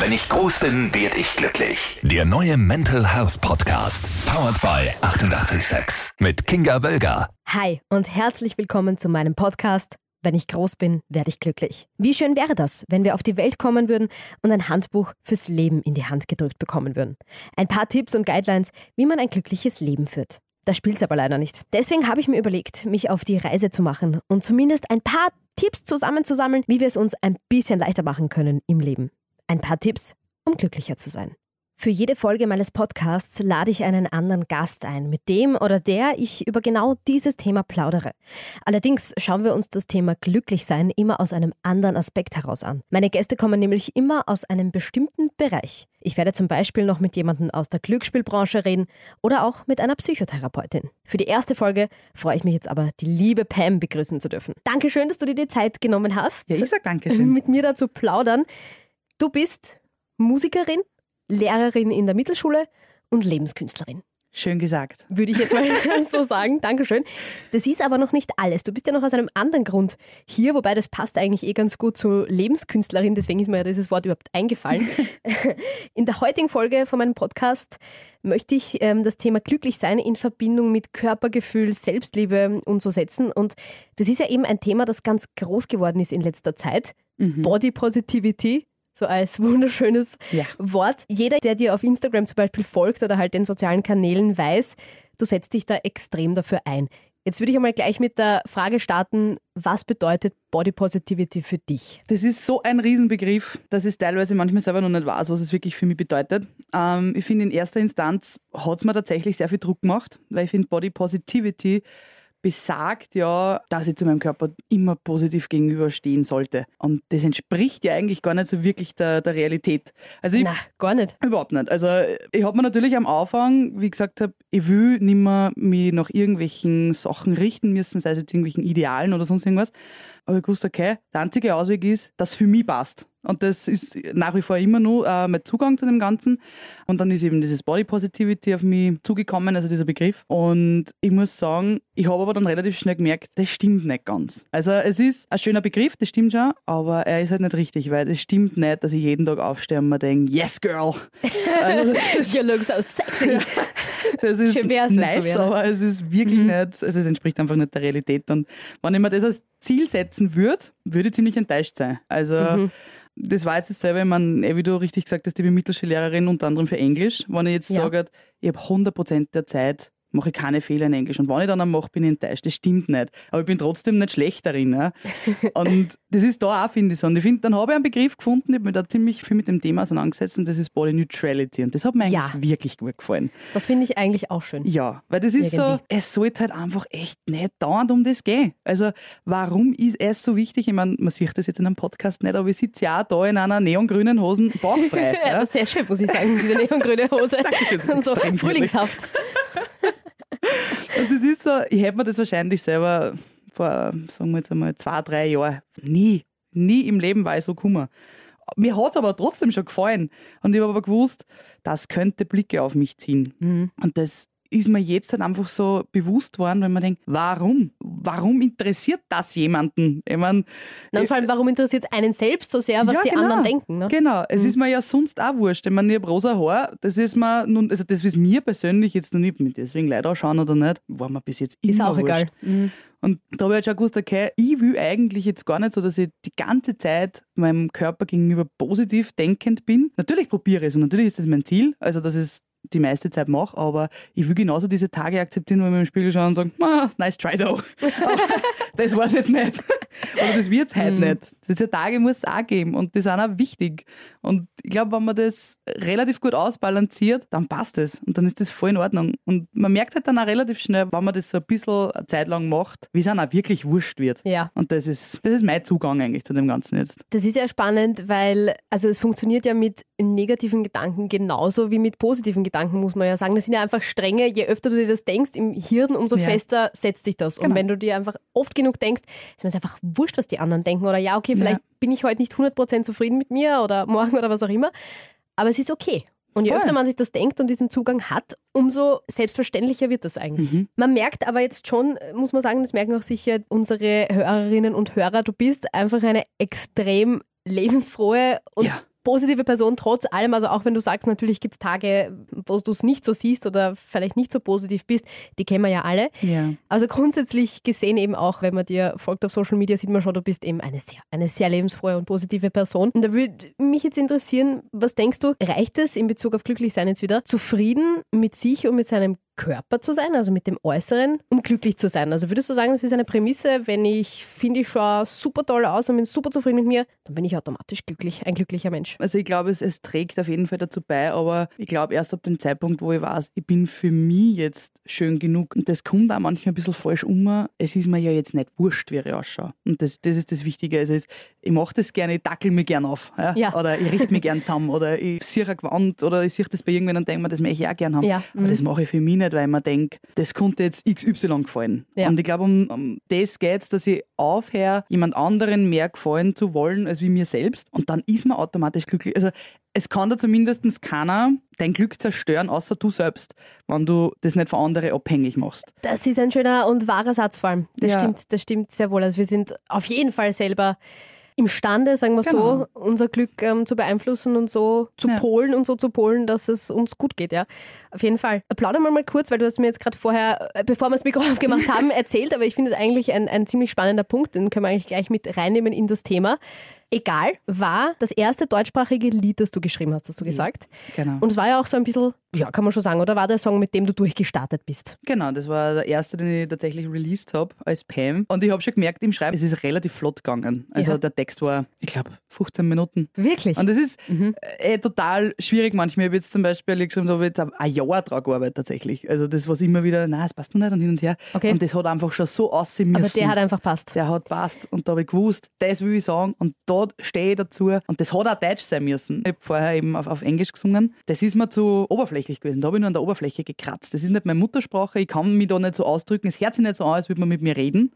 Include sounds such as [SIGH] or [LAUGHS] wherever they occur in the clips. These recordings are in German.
Wenn ich groß bin, werde ich glücklich. Der neue Mental Health Podcast. Powered by 886. Mit Kinga Wölger. Hi und herzlich willkommen zu meinem Podcast. Wenn ich groß bin, werde ich glücklich. Wie schön wäre das, wenn wir auf die Welt kommen würden und ein Handbuch fürs Leben in die Hand gedrückt bekommen würden. Ein paar Tipps und Guidelines, wie man ein glückliches Leben führt. Das spielt's aber leider nicht. Deswegen habe ich mir überlegt, mich auf die Reise zu machen und zumindest ein paar Tipps zusammenzusammeln, wie wir es uns ein bisschen leichter machen können im Leben. Ein paar Tipps, um glücklicher zu sein. Für jede Folge meines Podcasts lade ich einen anderen Gast ein, mit dem oder der ich über genau dieses Thema plaudere. Allerdings schauen wir uns das Thema Glücklichsein immer aus einem anderen Aspekt heraus an. Meine Gäste kommen nämlich immer aus einem bestimmten Bereich. Ich werde zum Beispiel noch mit jemandem aus der Glücksspielbranche reden oder auch mit einer Psychotherapeutin. Für die erste Folge freue ich mich jetzt aber, die liebe Pam begrüßen zu dürfen. Dankeschön, dass du dir die Zeit genommen hast. Ja, ich sag Dankeschön. Mit mir dazu plaudern. Du bist Musikerin, Lehrerin in der Mittelschule und Lebenskünstlerin. Schön gesagt. Würde ich jetzt mal [LAUGHS] [LAUGHS] so sagen. Dankeschön. Das ist aber noch nicht alles. Du bist ja noch aus einem anderen Grund hier, wobei das passt eigentlich eh ganz gut zu Lebenskünstlerin, deswegen ist mir ja dieses Wort überhaupt eingefallen. [LAUGHS] In der heutigen Folge von meinem Podcast möchte ich ähm, das Thema Glücklichsein in Verbindung mit Körpergefühl, Selbstliebe und so setzen. Und das ist ja eben ein Thema, das ganz groß geworden ist in letzter Zeit. Mhm. Body Positivity so als [LAUGHS] wunderschönes Ja. Wort. Jeder, der dir auf Instagram zum Beispiel folgt oder halt den sozialen Kanälen weiß, du setzt dich da extrem dafür ein. Jetzt würde ich einmal gleich mit der Frage starten, was bedeutet Body Positivity für dich? Das ist so ein Riesenbegriff, dass ich teilweise manchmal selber noch nicht weiß, was es wirklich für mich bedeutet. Ähm, ich finde, in erster Instanz hat es mir tatsächlich sehr viel Druck gemacht, weil ich finde, Body Positivity besagt ja, dass ich zu meinem Körper immer positiv gegenüberstehen sollte. Und das entspricht ja eigentlich gar nicht so wirklich der, der Realität. Also ich, Na, gar nicht. Überhaupt nicht. Also ich habe mir natürlich am Anfang, wie gesagt habe, ich will nicht mehr mich nach irgendwelchen Sachen richten müssen, sei es jetzt irgendwelchen Idealen oder sonst irgendwas. Aber ich wusste, okay, der einzige Ausweg ist, dass für mich passt. Und das ist nach wie vor immer nur äh, mein Zugang zu dem Ganzen. Und dann ist eben dieses Body Positivity auf mich zugekommen, also dieser Begriff. Und ich muss sagen, ich habe aber dann relativ schnell gemerkt, das stimmt nicht ganz. Also es ist ein schöner Begriff, das stimmt schon, aber er ist halt nicht richtig, weil es stimmt nicht, dass ich jeden Tag aufstehe und mir denke, yes girl. [LAUGHS] Also You look so sexy. [LAUGHS] das ist Schön wär's, so nice, wäre. aber es ist wirklich nicht, also es entspricht einfach nicht der Realität. Und wenn ich mir das als Ziel setzen würde, würde ich ziemlich enttäuscht sein. Also das war jetzt dasselbe, ich meine, eh, wie du richtig gesagt hast, ich bin Mittelschullehrerin unter anderem für Englisch. Wenn ich jetzt Ja. sage, ich habe 100% der Zeit mache ich keine Fehler in Englisch. Und wenn ich dann einmal mache, bin ich enttäuscht. Das stimmt nicht. Aber ich bin trotzdem nicht schlecht darin. Ja? [LAUGHS] Und das ist da auch, finde ich so. Und ich finde, dann habe ich einen Begriff gefunden, ich habe mich da ziemlich viel mit dem Thema auseinandergesetzt und das ist Body Neutrality. Und das hat mir eigentlich Ja. wirklich gut gefallen. Das finde ich eigentlich auch schön. Ja, weil das ist so, Irgendwie. es sollte halt einfach echt nicht dauernd um das gehen. Also, warum ist es so wichtig? Ich meine, man sieht das jetzt in einem Podcast nicht, aber ich sitze ja auch da in einer neongrünen Hosen bauchfrei. [LAUGHS] Ja, sehr schön, muss ich sagen, diese neongrüne Hose. [LAUGHS] Dankeschön, so frühlingshaft. [LAUGHS] Und das ist so, ich hätte mir das wahrscheinlich selber vor, sagen wir jetzt einmal, zwei, drei Jahren nie, nie im Leben war ich so gekommen. Mir hat es aber trotzdem schon gefallen. Und ich habe aber gewusst, das könnte Blicke auf mich ziehen. Mhm. Und das ist mir jetzt dann einfach so bewusst worden, wenn man denkt, warum? Warum interessiert das jemanden? Ich meine, Na, und vor allem, warum interessiert es einen selbst so sehr, was Ja, die genau. anderen denken? Ne? Genau, es ist mir ja sonst auch wurscht. Ich meine, ich habe rosa Haar, das ist mir nun, also das ist mir persönlich jetzt noch nicht, mit deswegen Leute ausschauen oder nicht, war mir bis jetzt immer Ist auch wurscht. egal. Mhm. Und da habe ich halt schon gewusst, okay, ich will eigentlich jetzt gar nicht so, dass ich die ganze Zeit meinem Körper gegenüber positiv denkend bin. Natürlich probiere ich es und natürlich ist das mein Ziel, also dass ich es die meiste Zeit mache, aber ich will genauso diese Tage akzeptieren, wo ich mir im Spiegel schaue und sage, ah, nice try though. [LAUGHS] Das war es jetzt nicht. [LAUGHS] Oder das wird es heute Mhm. nicht. Diese Tage muss es auch geben und die sind auch wichtig. Und ich glaube, wenn man das relativ gut ausbalanciert, dann passt es und dann ist das voll in Ordnung. Und man merkt halt dann auch relativ schnell, wenn man das so ein bisschen Zeit lang macht, wie es einem auch wirklich wurscht wird. Ja. Und das ist, das ist mein Zugang eigentlich zu dem Ganzen jetzt. Das ist ja spannend, weil also es funktioniert ja mit negativen Gedanken genauso wie mit positiven Gedanken, muss man ja sagen. Das sind ja einfach Stränge. Je öfter du dir das denkst im Hirn, umso Ja. fester setzt sich das. Und Genau. wenn du dir einfach oft genug denkst, ist mir einfach wurscht, was die anderen denken. Oder ja, okay, vielleicht bin ich heute nicht 100% zufrieden mit mir oder morgen oder was auch immer. Aber es ist okay. Und je Voll. öfter man sich das denkt und diesen Zugang hat, umso selbstverständlicher wird das eigentlich. Mhm. Man merkt aber jetzt schon, muss man sagen, das merken auch sicher unsere Hörerinnen und Hörer, du bist einfach eine extrem lebensfrohe und Ja. Positive Person trotz allem. Also auch wenn du sagst, natürlich gibt es Tage, wo du es nicht so siehst oder vielleicht nicht so positiv bist, die kennen wir ja alle. Ja. Also grundsätzlich gesehen eben auch, wenn man dir folgt auf Social Media, sieht man schon, du bist eben eine sehr, eine sehr lebensfrohe und positive Person. Und da würde mich jetzt interessieren, was denkst du, reicht es in Bezug auf Glücklichsein jetzt wieder, zufrieden mit sich und mit seinem Körper zu sein, also mit dem Äußeren, um glücklich zu sein. Also würdest du sagen, das ist eine Prämisse, wenn ich finde, ich schaue super toll aus und bin super zufrieden mit mir, dann bin ich automatisch glücklich, ein glücklicher Mensch. Also ich glaube, es, es trägt auf jeden Fall dazu bei, aber ich glaube erst ab dem Zeitpunkt, wo ich weiß, ich bin für mich jetzt schön genug und das kommt auch manchmal ein bisschen falsch um. Es ist mir ja jetzt nicht wurscht, wie ich ausschaue. Und das, das ist das Wichtige. Also ich mache das gerne, ich dackel mich gerne auf. Ja? Ja. Oder ich richte mich gerne zusammen oder ich sehe ein Gewand oder ich sehe das bei irgendjemandem und denke mir, das möchte ich auch gerne haben. Ja, Aber mhm. das mache ich für mich nicht, weil ich mir denke, das konnte jetzt XY gefallen. Ja. Und ich glaube, um, um das geht es, dass ich aufhöre, jemand anderen mehr gefallen zu wollen als wie mir selbst. Und dann ist man automatisch glücklich. Also es kann da zumindest keiner dein Glück zerstören, außer du selbst, wenn du das nicht von anderen abhängig machst. Das ist ein schöner und wahrer Satz vor allem. Das Ja. stimmt, das stimmt sehr wohl. Also wir sind auf jeden Fall selber imstande, sagen wir Genau. so, unser Glück ähm, zu beeinflussen und so zu Ja. polen und so zu polen, dass es uns gut geht, ja. Auf jeden Fall. Plaudern wir mal kurz, weil du hast mir jetzt gerade vorher, äh, bevor wir das Mikro [LAUGHS] aufgemacht haben, erzählt, aber ich finde es eigentlich ein, ein ziemlich spannender Punkt, den können wir eigentlich gleich mit reinnehmen in das Thema. Egal war das erste deutschsprachige Lied, das du geschrieben hast, hast du gesagt. Genau. Und es war ja auch so ein bisschen, ja, kann man schon sagen, oder war der Song, mit dem du durchgestartet bist? Genau, das war der erste, den ich tatsächlich released habe als Pam. Und ich habe schon gemerkt im Schreiben, es ist relativ flott gegangen. Also Ja. der Text war, ich glaube, 15 Minuten. Wirklich? Und das ist äh, total schwierig manchmal. Ich habe jetzt zum Beispiel geschrieben, da habe jetzt ein Jahr dran gearbeitet tatsächlich. Also das, was immer wieder, nein, es passt noch nicht und hin und her. Okay. Und das hat einfach schon so aussehen müssen. aber der hat einfach passt. der hat passt und da habe ich gewusst, das will ich sagen und da stehe ich dazu und das hat auch Deutsch sein müssen. Ich habe vorher eben auf, auf Englisch gesungen. Das ist mir zu oberflächlich gewesen. Da habe ich nur an der Oberfläche gekratzt. Das ist nicht meine Muttersprache. Ich kann mich da nicht so ausdrücken. Es hört sich nicht so an, als würde man mit mir reden.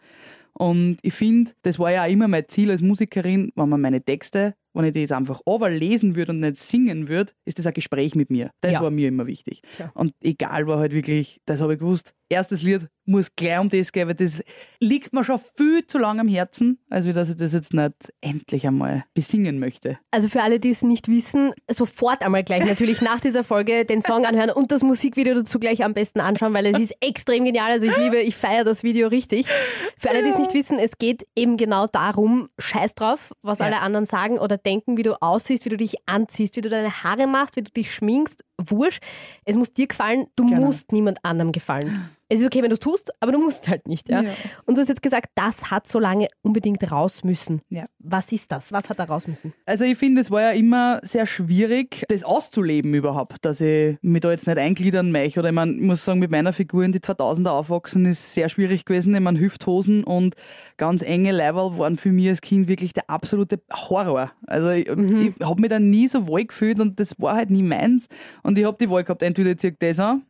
Und ich finde, das war ja auch immer mein Ziel als Musikerin, wenn man meine Texte, wenn ich die jetzt einfach lesen würde und nicht singen würde, ist das ein Gespräch mit mir. Das Ja. war mir immer wichtig. Ja. Und egal war halt wirklich, das habe ich gewusst, erstes Lied muss gleich um das gehen, weil das liegt mir schon viel zu lange am Herzen, als wie dass ich das jetzt nicht endlich einmal besingen möchte. Also für alle, die es nicht wissen, sofort einmal gleich natürlich nach dieser Folge den Song anhören und das Musikvideo dazu gleich am besten anschauen, weil es ist extrem genial. Also ich liebe, ich feiere das Video richtig. Für alle, die es nicht wissen, es geht eben genau darum, scheiß drauf, was Ja. alle anderen sagen oder denken, wie du aussiehst, wie du dich anziehst, wie du deine Haare machst, wie du dich schminkst. Wurscht. Es muss dir gefallen, du Genau. musst niemand anderem gefallen. Es ist okay, wenn du es tust, aber du musst halt nicht. Ja? Ja. Und du hast jetzt gesagt, das hat so lange unbedingt raus müssen. Ja. Was ist das? Was hat da raus müssen? Also ich finde, es war ja immer sehr schwierig, das auszuleben überhaupt, dass ich mich da jetzt nicht eingliedern möchte. Oder ich, mein, ich muss sagen, mit meiner Figur in die 2000er aufwachsen ist sehr schwierig gewesen. Ich meine, Hüfthosen und ganz enge Leiberl waren für mich als Kind wirklich der absolute Horror. Also ich, ich habe mich da nie so wohl gefühlt und das war halt nie meins. Und ich habe die Wahl gehabt, entweder ich ziehe das an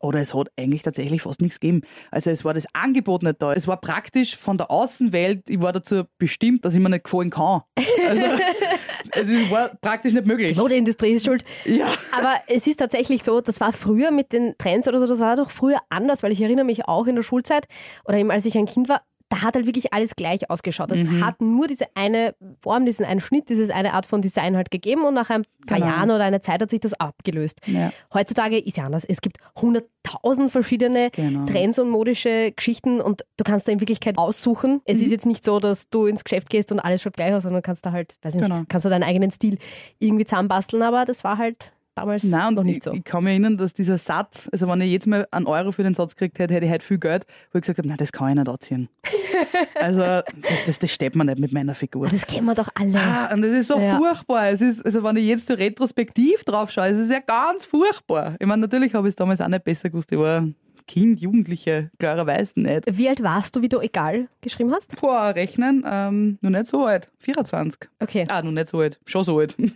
oder es hat eigentlich tatsächlich fast nichts gegeben. Also es war das Angebot nicht da. Es war praktisch von der Außenwelt, ich war dazu bestimmt, dass ich mir nicht gefallen kann. Also [LAUGHS] es ist- war praktisch nicht möglich. Die Modeindustrie ist schuld. Ja. Aber es ist tatsächlich so, das war früher mit den Trends oder so, das war doch früher anders, weil ich erinnere mich auch in der Schulzeit oder eben als ich ein Kind war, da hat halt wirklich alles gleich ausgeschaut. Es Mhm. hat nur diese eine Form, diesen einen Schnitt, diese eine Art von Design halt gegeben und nach ein paar Genau. Jahren oder einer Zeit hat sich das abgelöst. Ja. Heutzutage ist ja anders. Es gibt hunderttausend verschiedene Genau. Trends und modische Geschichten und du kannst da in Wirklichkeit aussuchen. Es Mhm. ist jetzt nicht so, dass du ins Geschäft gehst und alles schaut gleich aus, sondern kannst da halt, weiß ich Genau. nicht, kannst du deinen eigenen Stil irgendwie zusammenbasteln, aber das war halt damals Nein, und noch nicht ich, so. ich kann mich erinnern, dass dieser Satz, also wenn ich jetzt mal einen Euro für den Satz gekriegt hätte, hätte ich heute viel Geld, wo ich gesagt habe, nein, das kann ich nicht anziehen. [LAUGHS] also das, das, das steht mir nicht mit meiner Figur. Das kennen wir doch alle. Ah, und das ist so Ja. furchtbar. Es ist, also wenn ich jetzt so retrospektiv drauf schaue, es ist ja ganz furchtbar. Ich meine, natürlich habe ich es damals auch nicht besser gewusst. Ich war Kind, Jugendliche, klarerweise nicht. Wie alt warst du, wie du egal geschrieben hast? Boah, rechnen, ähm, noch nicht so alt. 24. Okay. Ah, noch nicht so alt. Schon so alt. [LAUGHS] ist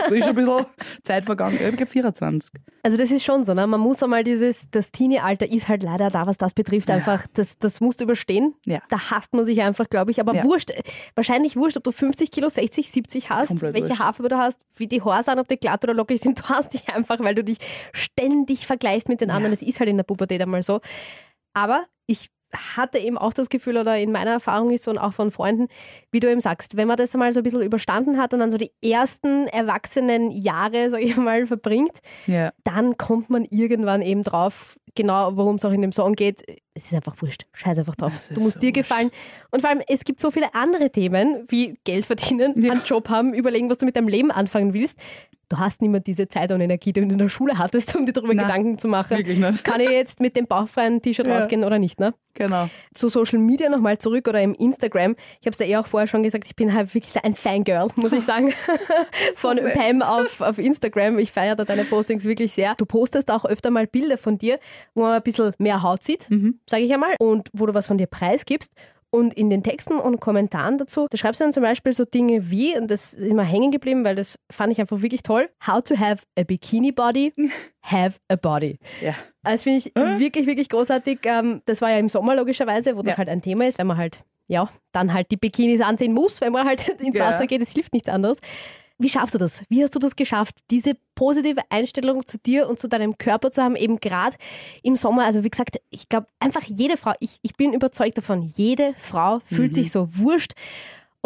schon ein bisschen Zeit vergangen. Ich glaube 24. Also das ist schon so, ne? Man muss einmal dieses, das Teenie-Alter ist halt leider da, was das betrifft, einfach, das, das musst du überstehen. Ja. Da hasst man sich einfach, glaube ich. Aber Ja. wurscht, wahrscheinlich wurscht, ob du 50 Kilo, 60, 70 hast, Komplett welche wurscht. Haarfarbe du hast, wie die Haare sind, ob die glatt oder lockig sind. Du hast dich einfach, weil du dich ständig vergleichst mit den anderen. Das ist halt in der Pubertät einmal so. Aber ich hatte eben auch das Gefühl, oder in meiner Erfahrung ist so und auch von Freunden, wie du eben sagst, wenn man das einmal so ein bisschen überstanden hat und dann so die ersten erwachsenen Jahre, sag ich mal, verbringt, Ja. dann kommt man irgendwann eben drauf, genau worum es auch in dem Song geht. Es ist einfach wurscht. Scheiß einfach drauf. Du musst so dir wurscht. gefallen. Und vor allem, es gibt so viele andere Themen, wie Geld verdienen, Ja. einen Job haben, überlegen, was du mit deinem Leben anfangen willst. Du hast nicht mehr diese Zeit und Energie, die du in der Schule hattest, um dir darüber Nein, Gedanken zu machen. wirklich nicht. Kann ich jetzt mit dem bauchfreien T-Shirt Ja. rausgehen oder nicht, ne? Genau. zu Social Media nochmal zurück oder im Instagram. Ich habe es da eh auch vorher schon gesagt, ich bin halt wirklich ein Fangirl, muss ich sagen, [LAUGHS] von nett. Pam auf, auf Instagram. Ich feiere da deine Postings wirklich sehr. Du postest auch öfter mal Bilder von dir, wo man ein bisschen mehr Haut sieht, sage ich einmal, und wo du was von dir preisgibst. Und in den Texten und Kommentaren dazu, da schreibst du dann zum Beispiel so Dinge wie, und das ist immer hängen geblieben, weil das fand ich einfach wirklich toll, how to have a bikini body, [LAUGHS] have a body. Ja. Also finde ich wirklich, wirklich großartig. Ähm, das war ja im Sommer logischerweise, wo das Ja. halt ein Thema ist, wenn man halt, ja, dann halt die Bikinis anziehen muss, wenn man halt [LAUGHS] ins Ja. Wasser geht. Es hilft nichts anderes. Wie schaffst du das? Wie hast du das geschafft, diese positive Einstellung zu dir und zu deinem Körper zu haben, eben gerade im Sommer? Also wie gesagt, ich glaube einfach jede Frau, ich, ich bin überzeugt davon, jede Frau fühlt sich so wurscht,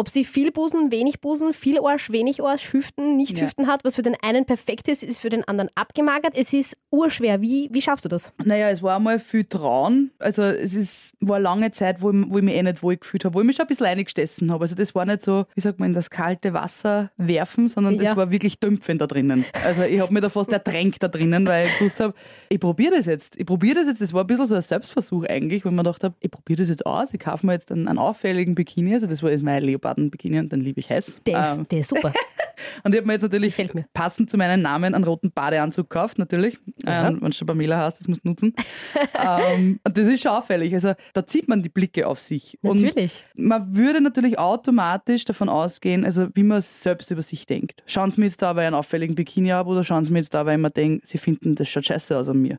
ob sie viel Busen, wenig Busen, viel Arsch, wenig Arsch, Hüften, nicht Ja. Hüften hat. Was für den einen perfekt ist, ist für den anderen abgemagert. Es ist urschwer. Wie, wie schaffst du das? Naja, es war einmal viel Trauen. Also es ist, war eine lange Zeit, wo ich, wo ich mich eh nicht wohl gefühlt habe, wo ich mich schon ein bisschen eingestessen habe. Also das war nicht so, wie sagt man, in das kalte Wasser werfen, sondern das Ja. war wirklich dümpfend da drinnen. Also ich habe mich da fast ertränkt da drinnen, weil ich gewusst habe, ich probiere das jetzt. Ich probiere das jetzt. Das war ein bisschen so ein Selbstversuch eigentlich, weil gedacht habe, ich probiere das jetzt aus. Ich kaufe mir jetzt einen, einen auffälligen Bikini. Also das war jetzt mein Leoparden-Bikini und den liebe ich heiß. Der ist, Ähm, der ist super. [LAUGHS] und ich habe mir jetzt natürlich passend zu meinem Namen einen roten Badeanzug gekauft, natürlich. Ja. Ähm, Wenn du schon Pamela hast, das musst du nutzen. [LAUGHS] ähm, und das ist schon auffällig. Also da zieht man die Blicke auf sich. Natürlich. Und man würde natürlich automatisch davon ausgehen, also wie man selbst über sich denkt. Schauen Sie mir jetzt da, weil ich einen auffälligen Bikini habe, oder schauen Sie mir jetzt da, weil ich mir denke, Sie finden, das schaut scheiße aus an mir.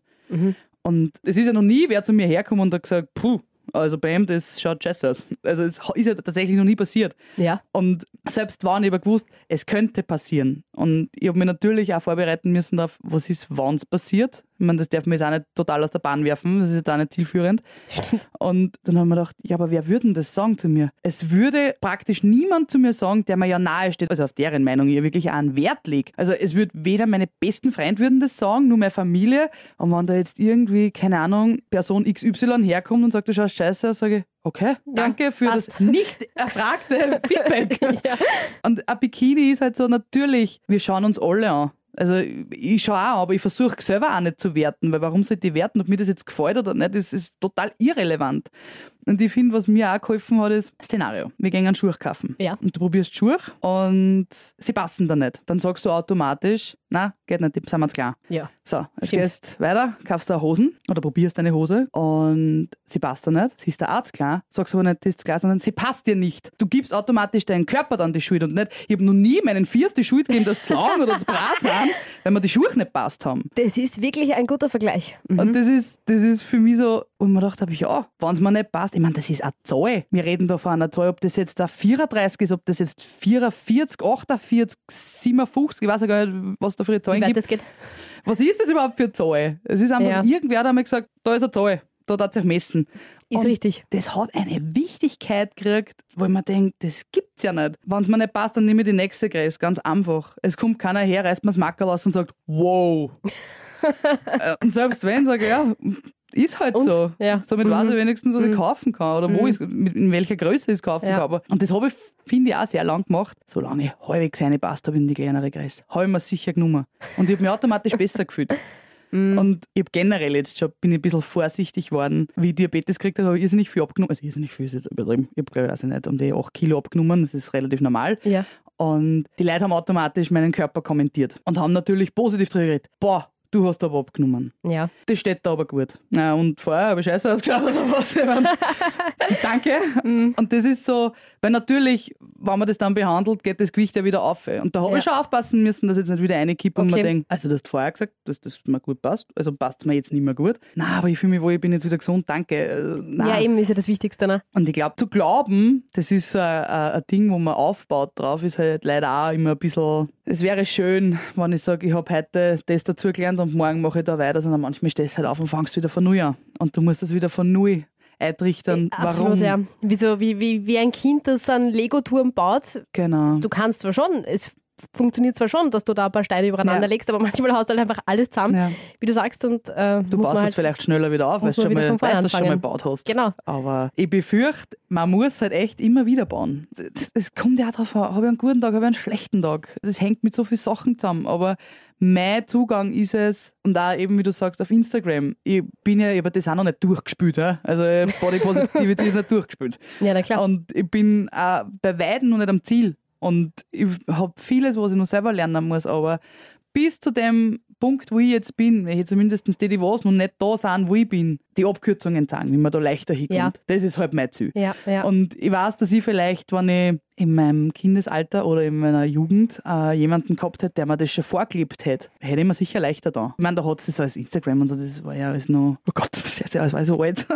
Und es ist ja noch nie wer zu mir hergekommen und hat gesagt, puh, also Bam, das schaut scheiße aus. Also es ist ja tatsächlich noch nie passiert. Ja. Und selbst waren ich aber gewusst, es könnte passieren. Und ich habe mich natürlich auch vorbereiten müssen auf, was ist, wann es passiert. Ich meine, das darf man jetzt auch nicht total aus der Bahn werfen, das ist jetzt auch nicht zielführend. Und dann haben wir gedacht, ja, aber wer würde denn das sagen zu mir? Es würde praktisch niemand zu mir sagen, der mir ja nahe steht, also auf deren Meinung ich wirklich auch einen Wert lege. Also es würde weder meine besten Freunde würden das sagen, nur meine Familie. Und wenn da jetzt irgendwie, keine Ahnung, Person XY herkommt und sagt, du schaust scheiße sage ich, okay, danke für passt. das nicht erfragte [LAUGHS] Feedback. Ja. Und ein Bikini ist halt so natürlich, wir schauen uns alle an. Also ich schaue auch, aber ich versuche selber auch nicht zu werten, weil warum sollte ich werten, ob mir das jetzt gefällt oder nicht, das ist total irrelevant. Und ich finde, was mir auch geholfen hat, ist Szenario. Wir gehen einen Schuh kaufen. Ja. Und du probierst Schuhe und sie passen da nicht. Dann sagst du automatisch, na, geht nicht, sind wir zu klein. Ja. So, jetzt Stimmt. gehst weiter, kaufst du Hosen oder probierst eine Hose und sie passt da nicht. Sie ist der Arzt klar, sagst aber nicht, die ist klar, sondern sie passt dir nicht. Du gibst automatisch deinen Körper dann die Schuhe und nicht, ich habe noch nie meinen Viers die Schuhe gegeben, dass zu [LAUGHS] lang oder zu brat sind, wenn mir die Schuhe nicht passt haben. Das ist wirklich ein guter Vergleich. Mhm. Und das ist, das ist für mich so, wo ich mir gedacht habe, ja, wenn es mir nicht passt, ich meine, das ist eine Zahl. Wir reden da von einer Zahl, ob das jetzt der 34 ist, ob das jetzt 44, 48, 57, ich weiß ja gar nicht, was da für Zahlen gibt. das geht. Was ist das überhaupt für eine Zahl? Es ist einfach, Ja. irgendwer hat einmal gesagt, da ist eine Zahl, da darf sich messen. Ist Und richtig. Das hat eine Wichtigkeit gekriegt, wo mir denke, das gibt's ja nicht. Wenn es mir nicht passt, dann nehme ich die nächste Größe, ganz einfach. Es kommt keiner her, reißt mir das Mackerl aus und sagt, wow. [LAUGHS] Äh, und selbst wenn, sage ich, ja, ist halt Und? so. Ja. Somit Mhm. weiß ich wenigstens, was ich Mhm. kaufen kann oder wo ich in welcher Größe ich es kaufen Ja. kann. Aber- Und das habe ich, finde ich, auch sehr lang gemacht. Solange ich halbwegs reingepasst habe in die kleinere Größe. Habe ich mir sicher genommen. Und ich habe mich automatisch besser [LAUGHS] gefühlt. Mhm. Und ich habe generell jetzt schon, bin ich ein bisschen vorsichtig geworden. Wie ich Diabetes gekriegt habe, habe ich irrsinnig viel abgenommen. Also irrsinnig viel ist jetzt übertrieben. Ich habe, glaube ich, weiß ich nicht, um die 8 Kilo abgenommen. Das ist relativ normal. Ja. Und die Leute haben automatisch meinen Körper kommentiert und haben natürlich positiv drüber geredet. Boah, du hast aber abgenommen. Ja. Das steht da aber gut. Na, und vorher habe ich scheiße ausgeschaut [LAUGHS] oder was. [LAUGHS] Danke. Mhm. Und das ist so, weil natürlich, wenn man das dann behandelt, geht das Gewicht ja wieder auf. Und da habe Ja. ich schon aufpassen müssen, dass ich jetzt nicht wieder reinkippe und Okay. mir denke, also du hast vorher gesagt, dass das mir gut passt, also passt es mir jetzt nicht mehr gut. Na, aber ich fühle mich wohl, ich bin jetzt wieder gesund, danke. Äh, nein. ja, eben ist ja das Wichtigste. Ne? Und ich glaube, zu glauben, das ist so ein, ein, ein Ding, wo man aufbaut drauf, ist halt leider auch immer ein bisschen. Es wäre schön, wenn ich sage, ich habe heute das dazugelernt und morgen mache ich da weiter, sondern manchmal stehst du halt auf und fangst wieder von Null an. Und du musst das wieder von Null eintrichtern, warum. Absolut, ja. Wie, so, wie, wie, wie ein Kind, das einen Lego-Turm baut. Genau. Du kannst zwar schon, es funktioniert zwar schon, dass du da ein paar Steine übereinander Ja. legst, aber [LAUGHS] manchmal haust du halt einfach alles zusammen, Ja. wie du sagst, und äh, Du baust es halt, vielleicht schneller wieder auf, weil du man schon mal, weißt, schon gebaut hast. Genau. Aber ich befürchte, man muss halt echt immer wieder bauen. Es- Es kommt ja auch drauf an, habe ich einen guten Tag, habe ich einen schlechten Tag. Das hängt mit so vielen Sachen zusammen. Aber mein Zugang ist es, und auch eben, wie du sagst, auf Instagram, ich bin ja, ich habe das auch noch nicht durchgespielt. Ja? Also Body Positivity ist nicht durchgespielt. [LAUGHS] Ja, na klar. Und ich bin auch bei Weitem noch nicht am Ziel. Und ich habe vieles, was ich noch selber lernen muss, aber bis zu dem Punkt, wo ich jetzt bin, wenn ich zumindest die, die was noch nicht da sind, wo ich bin, die Abkürzungen sagen, wie man da leichter hinkommt. Ja. Das ist halt mein Ziel. ja, ja. Und ich weiß, dass ich vielleicht, wenn ich in meinem Kindesalter oder in meiner Jugend äh, jemanden gehabt hätte, der mir das schon vorgelebt hätte, hätte ich mir sicher leichter da. Ich meine, da hat es das als Instagram und so, das war ja alles noch, oh Gott, das war so alt.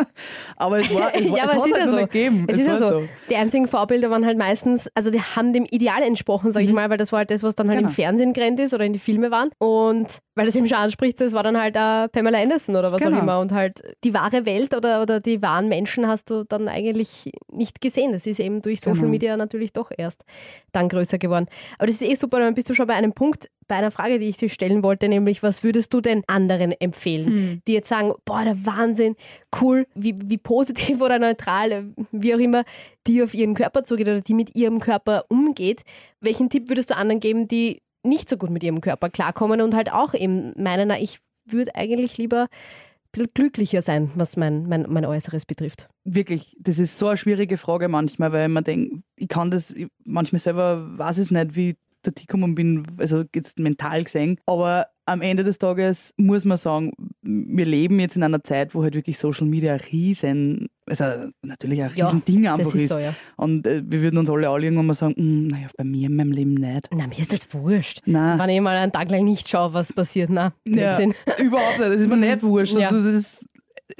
aber es war, es, [LAUGHS] war, ja, es es ist halt ja so. gegeben. Es ist ja war so. Die einzigen Vorbilder waren halt meistens, also die haben dem Ideal entsprochen, sag ich mal, weil das war halt das, was dann halt Mhm. Genau. im Fernsehen gerannt ist oder in die Filme waren. Und weil das eben schon anspricht, das war dann halt auch Pamela Anderson oder was Genau. auch immer. Und halt die wahre Welt oder, oder die wahren Menschen hast du dann eigentlich nicht gesehen. Das ist eben durch Social Genau. Media natürlich doch erst dann größer geworden. Aber das ist eh super, dann bist du schon bei einem Punkt, bei einer Frage, die ich dir stellen wollte, nämlich, was würdest du denn anderen empfehlen, Hm. die jetzt sagen, boah, der Wahnsinn, cool, wie, wie positiv [LAUGHS] oder neutral, wie auch immer, die auf ihren Körper zugeht oder die mit ihrem Körper umgeht. Welchen Tipp würdest du anderen geben, die nicht so gut mit ihrem Körper klarkommen und halt auch eben meinen, na, ich würde eigentlich lieber ein bisschen glücklicher sein, was mein, mein, mein Äußeres betrifft. wirklich, das ist so eine schwierige Frage manchmal, weil man denkt, ich kann das, manchmal selber weiß es nicht, wie dorthin gekommen bin, also jetzt mental gesehen. Aber am Ende des Tages muss man sagen, wir leben jetzt in einer Zeit, wo halt wirklich Social Media ein riesen, also natürlich ein Ja, riesen Ding Das einfach ist ist. so, ja. Und äh, wir würden uns alle alle irgendwann mal sagen, "Mm, naja, bei mir in meinem Leben nicht. Na, mir ist das wurscht. Nein. Wenn ich mal einen Tag lang nicht schaue, was passiert, na, Blödsinn. überhaupt nicht. Das ist mir [LAUGHS] nicht wurscht. Ja. Also das ist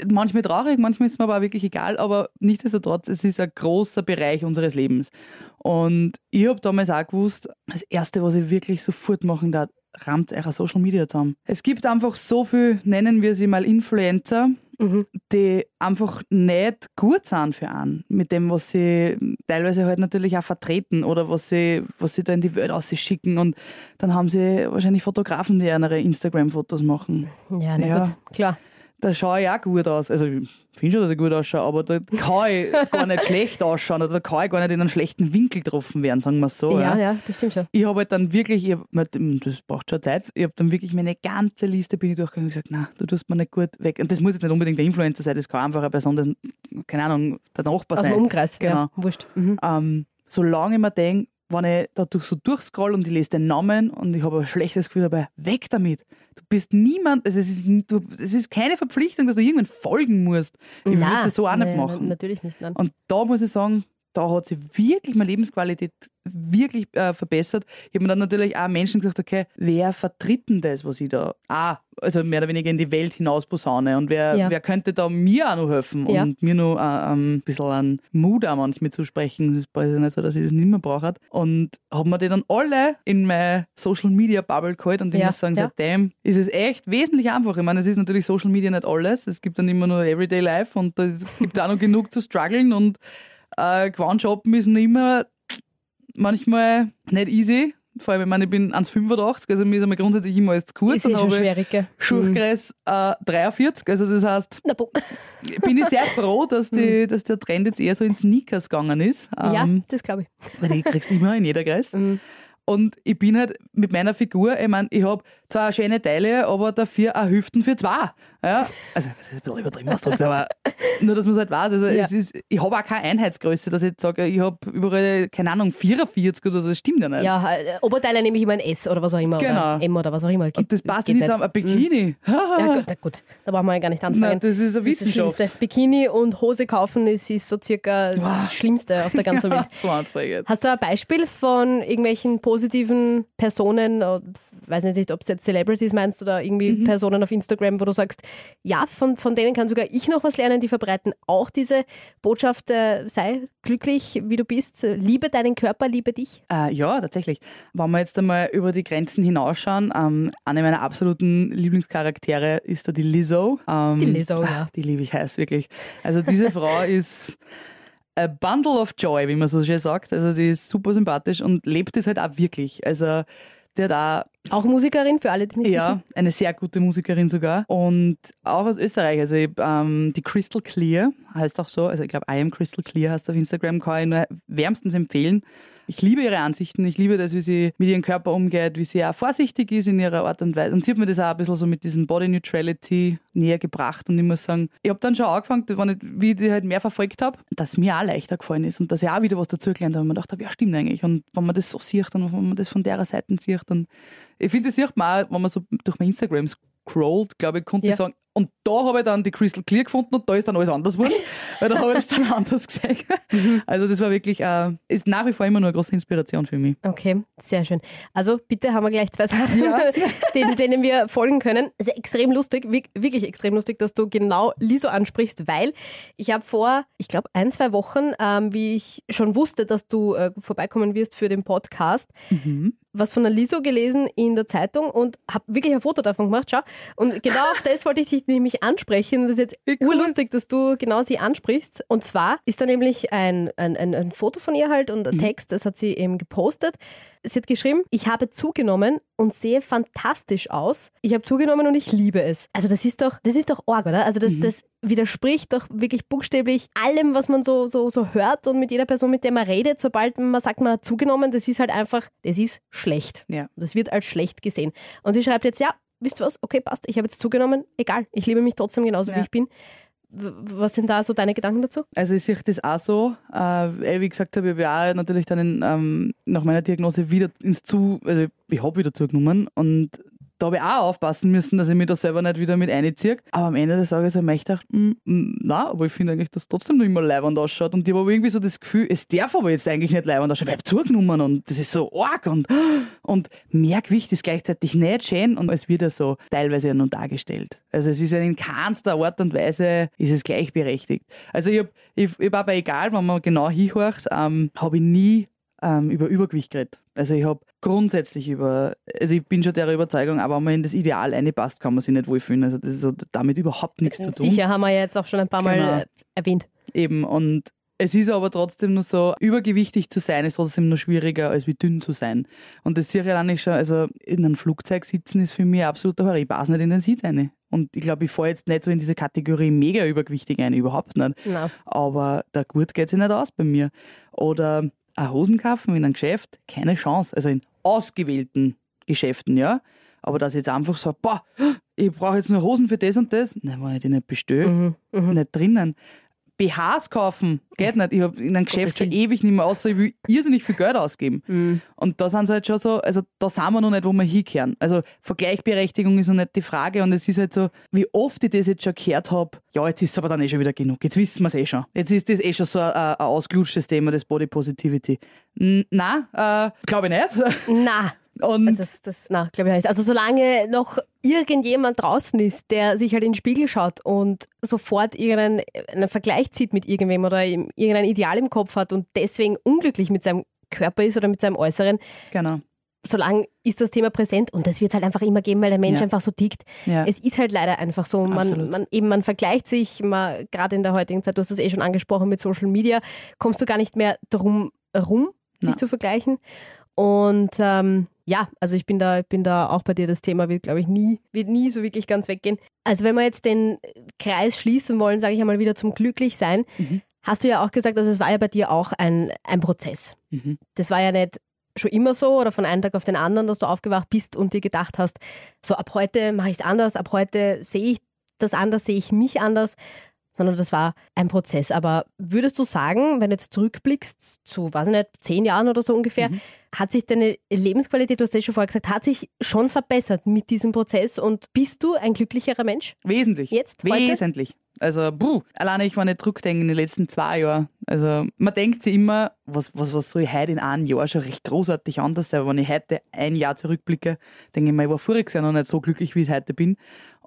manchmal traurig, manchmal ist es mir aber auch wirklich egal, aber nichtsdestotrotz, es ist ein großer Bereich unseres Lebens. Und ich habe damals auch gewusst, das Erste, was ich wirklich sofort machen darf, rammt eure Social Media zusammen. Es gibt einfach so viel, nennen wir sie mal Influencer, Mhm. die einfach nicht gut sind für einen, mit dem, was sie teilweise halt natürlich auch vertreten oder was sie, was sie da in die Welt ausschicken. Und dann haben sie wahrscheinlich Fotografen, die ihre Instagram-Fotos machen. Ja, na Ja. gut, klar. Da schaue ich auch gut aus. Also ich finde schon, dass ich gut ausschaue, aber da kann ich [LAUGHS] gar nicht schlecht ausschauen oder da kann ich gar nicht in einen schlechten Winkel getroffen werden, sagen wir es so. ja, Ja, ja, das stimmt schon. Ich habe halt dann wirklich, ich hab, das braucht schon Zeit, ich habe dann wirklich meine ganze Liste bin ich durchgegangen und gesagt, na, du tust mir nicht gut weg. Und das muss jetzt nicht unbedingt der Influencer sein, das kann einfach eine Person, das, keine Ahnung, der Nachbar Aus sein. dem Umkreis. Genau. Ja, wurscht. Mhm. Ähm, solange ich mir denke, wenn ich da durch, so durchscroll und ich lese den Namen und ich habe ein schlechtes Gefühl dabei, weg damit. Du bist niemand, also es, ist, du, es ist keine Verpflichtung, dass du irgendwann folgen musst. Ich würde es so auch nicht nee, machen. na- Natürlich nicht, nein. Und da muss ich sagen, da hat sich wirklich meine Lebensqualität wirklich äh, verbessert. Ich habe mir dann natürlich auch Menschen gesagt, okay, wer vertritt denn das, was ich da auch, also mehr oder weniger in die Welt hinaus posaune und wer, Ja. wer könnte da mir auch noch helfen Ja. und mir noch äh, ähm, ein bisschen an Mut auch manchmal zusprechen. Das ist bei nicht so, dass ich das nicht mehr brauche. Und haben mir die dann alle in meine Social Media Bubble geholt und ich Ja, muss sagen, ja. seitdem ist es echt wesentlich einfacher. Ich meine, es ist natürlich Social Media nicht alles. Es gibt dann immer nur Everyday Life und es gibt auch noch genug zu strugglen und äh, shoppen ist noch immer manchmal nicht easy. Vor allem, ich meine, ich bin 1,85, also mir ist einmal grundsätzlich immer alles zu kurz. ist eh schon schwierig, gell? Schuhkreis äh, 43, also das heißt, bin ich sehr froh, dass, die, dass der Trend jetzt eher so in Sneakers gegangen ist. ja, Ähm, das glaube ich. weil die kriegst du immer in jeder Kreis. Mhm. Und ich bin halt mit meiner Figur, ich meine, ich habe zwar schöne Teile, aber dafür auch Hüften für zwei. Ja? Also, das ist ein bisschen übertrieben ausgedrückt, aber nur, dass man es halt weiß. Also, Ja. es ist, ich habe auch keine Einheitsgröße, dass ich jetzt sage, ich habe überall, keine Ahnung, 44 oder so, das stimmt ja nicht. Ja, äh, Oberteile nehme ich immer ein S oder was auch immer. Genau. Oder M oder was auch immer. Und das passt nicht zusammen. Ein Bikini. Ja, gut, na gut, da brauchen wir ja gar nicht anfangen. Nein, das ist Das Wissenschaft. Schlimmste. Bikini und Hose kaufen ist, ist so circa das Schlimmste auf der ganzen [LAUGHS] Welt. so anstrengend. Hast du ein Beispiel von irgendwelchen positiven Personen, äh, weiß nicht, ob es jetzt Celebrities meinst oder irgendwie Mhm. Personen auf Instagram, wo du sagst, ja, von, von denen kann sogar ich noch was lernen, die verbreiten auch diese Botschaft, äh, sei glücklich, wie du bist, liebe deinen Körper, liebe dich. Äh, ja, tatsächlich. Wenn wir jetzt einmal über die Grenzen hinausschauen, ähm, eine meiner absoluten Lieblingscharaktere ist da die Lizzo. Ähm, Die Lizzo, ja. ach, [LAUGHS] Die liebe ich heiß, wirklich. Also diese [LAUGHS] Frau ist a bundle of joy, wie man so schön sagt. Also sie ist super sympathisch und lebt es halt auch wirklich. Also die hat auch Musikerin, für alle, die es nicht ja, wissen. eine sehr gute Musikerin sogar. Und auch aus Österreich. Also ähm, die Crystal Clear heißt auch so. Also ich glaube, I am Crystal Clear heißt auf Instagram, kann ich nur wärmstens empfehlen. Ich liebe ihre Ansichten. Ich liebe das, wie sie mit ihrem Körper umgeht, wie sie auch vorsichtig ist in ihrer Art und Weise. Und sie hat mir das auch ein bisschen so mit diesem Body Neutrality näher gebracht. Und ich muss sagen, ich habe dann schon angefangen, wenn ich, wie ich die halt mehr verfolgt habe, dass mir auch leichter gefallen ist und dass ich auch wieder was dazugelernt habe. Und man dachte, ja, stimmt eigentlich. Und wenn man das so sieht und wenn man das von der Seite sieht, dann ich finde, das sieht man auch, wenn man so durch mein Instagram scrollt, glaube ich, konnte Ja. ich sagen. Und da habe ich dann die Crystal Clear gefunden und da ist dann alles anders geworden, [LAUGHS] weil da habe ich das dann anders gesehen. Also das war wirklich, äh, ist nach wie vor immer nur eine große Inspiration für mich. Okay, sehr schön. Also bitte haben wir gleich zwei Sachen, [LAUGHS] denen, denen wir folgen können. Es ist extrem lustig, wi- wirklich extrem lustig, dass du genau Liso ansprichst, weil ich habe vor, ich glaube, ein, zwei Wochen, ähm, wie ich schon wusste, dass du äh, vorbeikommen wirst für den Podcast, was von der Liso gelesen in der Zeitung und habe wirklich ein Foto davon gemacht, schau. Und genau auf das wollte ich dich nämlich ansprechen. Das ist jetzt cool. urlustig, dass du genau sie ansprichst. Und zwar ist da nämlich ein, ein, ein, ein Foto von ihr halt und ein Text, das hat sie eben gepostet. Sie hat geschrieben, ich habe zugenommen und sehe fantastisch aus. Ich habe zugenommen und ich liebe es. Also das ist doch, das ist doch arg, oder? Also das, das widerspricht doch wirklich buchstäblich allem, was man so, so, so hört und mit jeder Person, mit der man redet, sobald man sagt, man hat zugenommen, das ist halt einfach, das ist schlecht. Ja. Das wird als schlecht gesehen. Und sie schreibt jetzt, ja, wisst ihr was, okay, passt, ich habe jetzt zugenommen, egal, ich liebe mich trotzdem genauso, wie Ja. ich bin. Was sind da so deine Gedanken dazu? Also ich sehe das auch so. Äh, wie ich gesagt habe, ich habe auch natürlich dann in, ähm, nach meiner Diagnose wieder ins Zu, also ich habe wieder zugenommen und da habe ich auch aufpassen müssen, dass ich mich da selber nicht wieder mit einziehe. Aber am Ende des Tages habe ich gedacht, mm, mm, nein, aber ich finde eigentlich, dass es trotzdem noch immer leibend ausschaut. Und ich habe irgendwie so das Gefühl, es darf aber jetzt eigentlich nicht leibend ausschauen, weil ich zugenommen und das ist so arg und, und mehr Gewicht ist gleichzeitig nicht schön und es wird ja so teilweise ja nur dargestellt. Also es ist ja in keinster Art und Weise ist es gleichberechtigt. Also ich habe ich, ich hab aber egal, wenn man genau hinhorcht, ähm, habe ich nie ähm, über Übergewicht geredet. Also ich habe grundsätzlich über, also ich bin schon der Überzeugung, aber wenn man in das Ideal reinpasst, kann man sich nicht wohlfühlen. Also das hat damit überhaupt nichts zu tun. Sicher haben wir ja jetzt auch schon ein paar Mal Genau. äh, erwähnt. Eben, und es ist aber trotzdem nur so, übergewichtig zu sein, ist trotzdem nur schwieriger, als wie dünn zu sein. Und das sehe ich eigentlich schon, also in einem Flugzeug sitzen ist für mich ein absoluter Horror. Ich passe nicht in den Sitz rein. Und ich glaube, ich falle jetzt nicht so in diese Kategorie mega übergewichtig ein, überhaupt nicht. Na, Aber der Gurt geht sich nicht aus bei mir. Oder ein Hosen kaufen in einem Geschäft, keine Chance. Also in ausgewählten Geschäften, ja. Aber dass ich jetzt einfach so, boah, ich brauche jetzt nur Hosen für das und das. Nein, wenn ich die nicht bestelle, Mhm, nicht drinnen. BHs kaufen, geht nicht. Ich habe in einem Geschäft schon ewig nicht mehr außer ich will irrsinnig viel Geld ausgeben. Mhm. Und da sind sie halt schon so, also da sind wir noch nicht, wo wir hinkehren. Also Vergleichberechtigung ist noch nicht die Frage und es ist halt so, wie oft ich das jetzt schon gehört habe, ja, jetzt ist es aber dann eh schon wieder genug. Jetzt wissen wir es eh schon. Jetzt ist das eh schon so ein, ein ausgelutschtes Thema, das Body Positivity. Nein, äh, glaube ich nicht. na, Und das, das na, glaube ich nicht. Also solange noch irgendjemand draußen ist, der sich halt in den Spiegel schaut und sofort irgendeinen einen Vergleich zieht mit irgendwem oder irgendein Ideal im Kopf hat und deswegen unglücklich mit seinem Körper ist oder mit seinem Äußeren, genau. solange ist das Thema präsent und das wird es halt einfach immer geben, weil der Mensch Ja. einfach so tickt. Ja. Es ist halt leider einfach so. Man, man, eben, man vergleicht sich, gerade in der heutigen Zeit, du hast das eh schon angesprochen mit Social Media, kommst du gar nicht mehr darum herum, dich zu vergleichen. Und ähm, ja, also ich bin da, bin da auch bei dir, das Thema wird, glaube ich, nie, wird nie so wirklich ganz weggehen. Also wenn wir jetzt den Kreis schließen wollen, sage ich einmal wieder zum Glücklichsein, hast du ja auch gesagt, also es war ja bei dir auch ein, ein Prozess. Mhm. Das war ja nicht schon immer so oder von einem Tag auf den anderen, dass du aufgewacht bist und dir gedacht hast, so ab heute mache ich es anders, ab heute sehe ich das anders, sehe ich mich anders, sondern das war ein Prozess. Aber würdest du sagen, wenn du jetzt zurückblickst zu, weiß ich nicht, zehn Jahren oder so ungefähr, hat sich deine Lebensqualität, du hast es schon vorher gesagt, hat sich schon verbessert mit diesem Prozess und bist du ein glücklicherer Mensch? Wesentlich. Jetzt, heute? Wesentlich. Also, puh, alleine ich war nicht zurückdenken in den letzten zwei Jahren. Also, man denkt sich immer, was, was, was soll ich heute in einem Jahr schon recht großartig anders sein? Aber wenn ich heute ein Jahr zurückblicke, denke ich mir, ich war voriges Jahr noch nicht so glücklich, wie ich heute bin.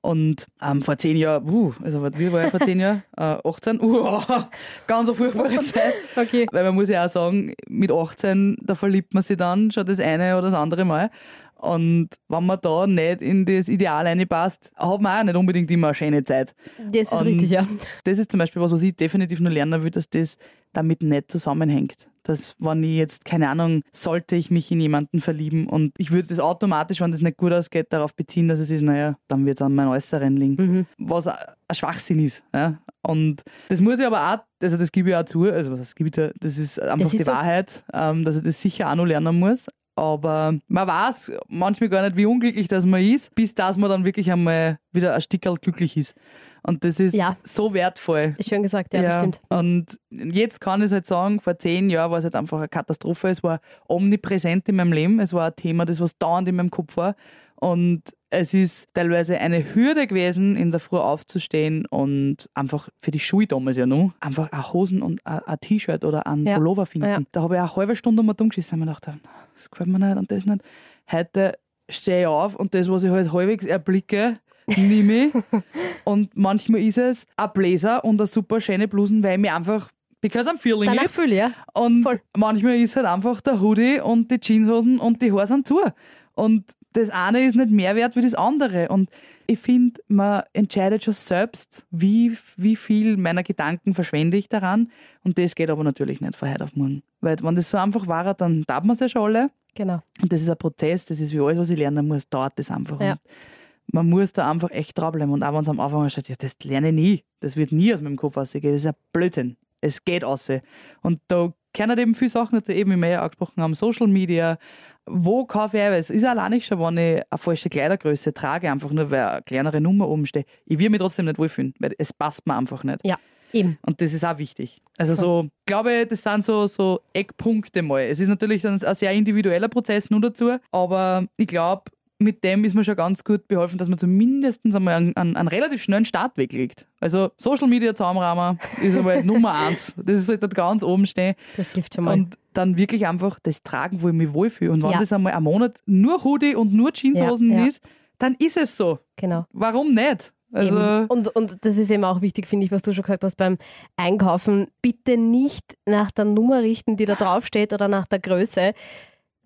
Und ähm, vor zehn Jahren, uh, also wie war ich vor zehn Jahren? [LAUGHS] Äh, 18, uh, [LAUGHS] ganz eine furchtbare Zeit. Okay. Weil man muss ja auch sagen, mit 18, da verliebt man sich dann schon das eine oder das andere Mal. Und wenn man da nicht in das Ideal reinpasst, hat man auch nicht unbedingt immer eine schöne Zeit. Das ist Und richtig, ja. Das ist zum Beispiel was, was ich definitiv nur lernen will, dass das damit nicht zusammenhängt. Dass, wenn ich jetzt, keine Ahnung, sollte ich mich in jemanden verlieben und ich würde das automatisch, wenn das nicht gut ausgeht, darauf beziehen, dass es ist, naja, dann wird es an meinem Äußeren liegen. Was ein Schwachsinn ist. Ja? Und das muss ich aber auch, also das gebe ich auch zu, also heißt, gebe ich zu, das ist einfach Das ist die so. Wahrheit, ähm, dass ich das sicher auch noch lernen muss. Aber man weiß manchmal gar nicht, wie unglücklich das man ist, bis dass man dann wirklich einmal wieder ein Stickerl glücklich ist. Und das ist Ja. so wertvoll. Schön gesagt, ja, das stimmt. Und jetzt kann ich halt sagen, vor zehn Jahren war es halt einfach eine Katastrophe. Es war omnipräsent in meinem Leben. Es war ein Thema, das was dauernd in meinem Kopf war. Und es ist teilweise eine Hürde gewesen, in der Früh aufzustehen und einfach für die Schuhe damals ja noch, einfach eine Hosen und ein ein T-Shirt oder einen Ja. Pullover finden. Ja. Da habe ich eine halbe Stunde mal dumm geschissen und mir gedacht, das gefällt mir nicht und das nicht. Heute stehe ich auf und das, was ich halt halbwegs erblicke, nehme ich. und manchmal ist es ein Blazer und eine super schöne Blusen, weil ich mich einfach, because I'm feeling Danach it. fühle, ja. Und Voll. manchmal ist halt einfach der Hoodie und die Jeanshosen und die Haare sind zu. Und das eine ist nicht mehr wert wie das andere. Und ich finde, man entscheidet schon selbst, wie, wie viel meiner Gedanken verschwende ich daran. Und das geht aber natürlich nicht von heute auf morgen. Weil wenn das so einfach war, dann darf man es ja schon alle. Genau. Und das ist ein Prozess, das ist wie alles, was ich lernen muss, dauert das einfach. Ja. Und man muss da einfach echt dranbleiben. Und auch wenn es am Anfang steht, ja, das lerne ich nie, das wird nie aus meinem Kopf rausgehen, das ist ein Blödsinn. Es geht raus. Und da kennen eben viele Sachen, dazu eben, wie wir ja angesprochen haben, Social Media. Wo kaufe ich, es ist allein nicht schon, wenn ich eine falsche Kleidergröße trage, einfach nur, weil eine kleinere Nummer oben steht. Ich will mich trotzdem nicht wohlfühlen, weil es passt mir einfach nicht. Ja, eben. Und das ist auch wichtig. Also so, ich glaube, das sind so, so Eckpunkte mal. Es ist natürlich dann ein sehr individueller Prozess nur dazu, aber ich glaube, mit dem ist mir schon ganz gut beholfen, dass man zumindest einmal einen, einen, einen relativ schnellen Startweg legt. Also Social Media Zaumrahmen [LAUGHS] ist einmal Nummer eins. Das sollte dort ganz oben stehen. Das hilft schon mal. Und dann wirklich einfach das tragen, wo ich mich wohlfühle. Und wenn Ja. das einmal einen Monat nur Hoodie und nur Jeanshosen Ja, ja. ist, dann ist es so. genau. Warum nicht? Also, Eben. Und, und das ist eben auch wichtig, finde ich, was du schon gesagt hast beim Einkaufen. Bitte nicht nach der Nummer richten, die da draufsteht oder nach der Größe.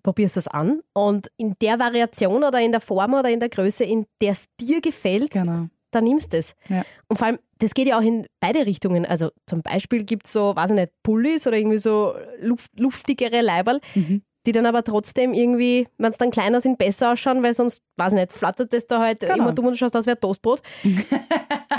Probierst das an und in der Variation oder in der Form oder in der Größe, in der es dir gefällt, genau. dann nimmst du es. Ja. Und vor allem, das geht ja auch in beide Richtungen. Also zum Beispiel gibt es so, weiß ich nicht, Pullis oder irgendwie so luft, luftigere Leiberl, Mhm. die dann aber trotzdem irgendwie, wenn es dann kleiner sind, besser ausschauen, weil sonst, weiß ich nicht, flattert das da halt Genau. immer dumm und du schaust aus wie ein Toastbrot. [LAUGHS]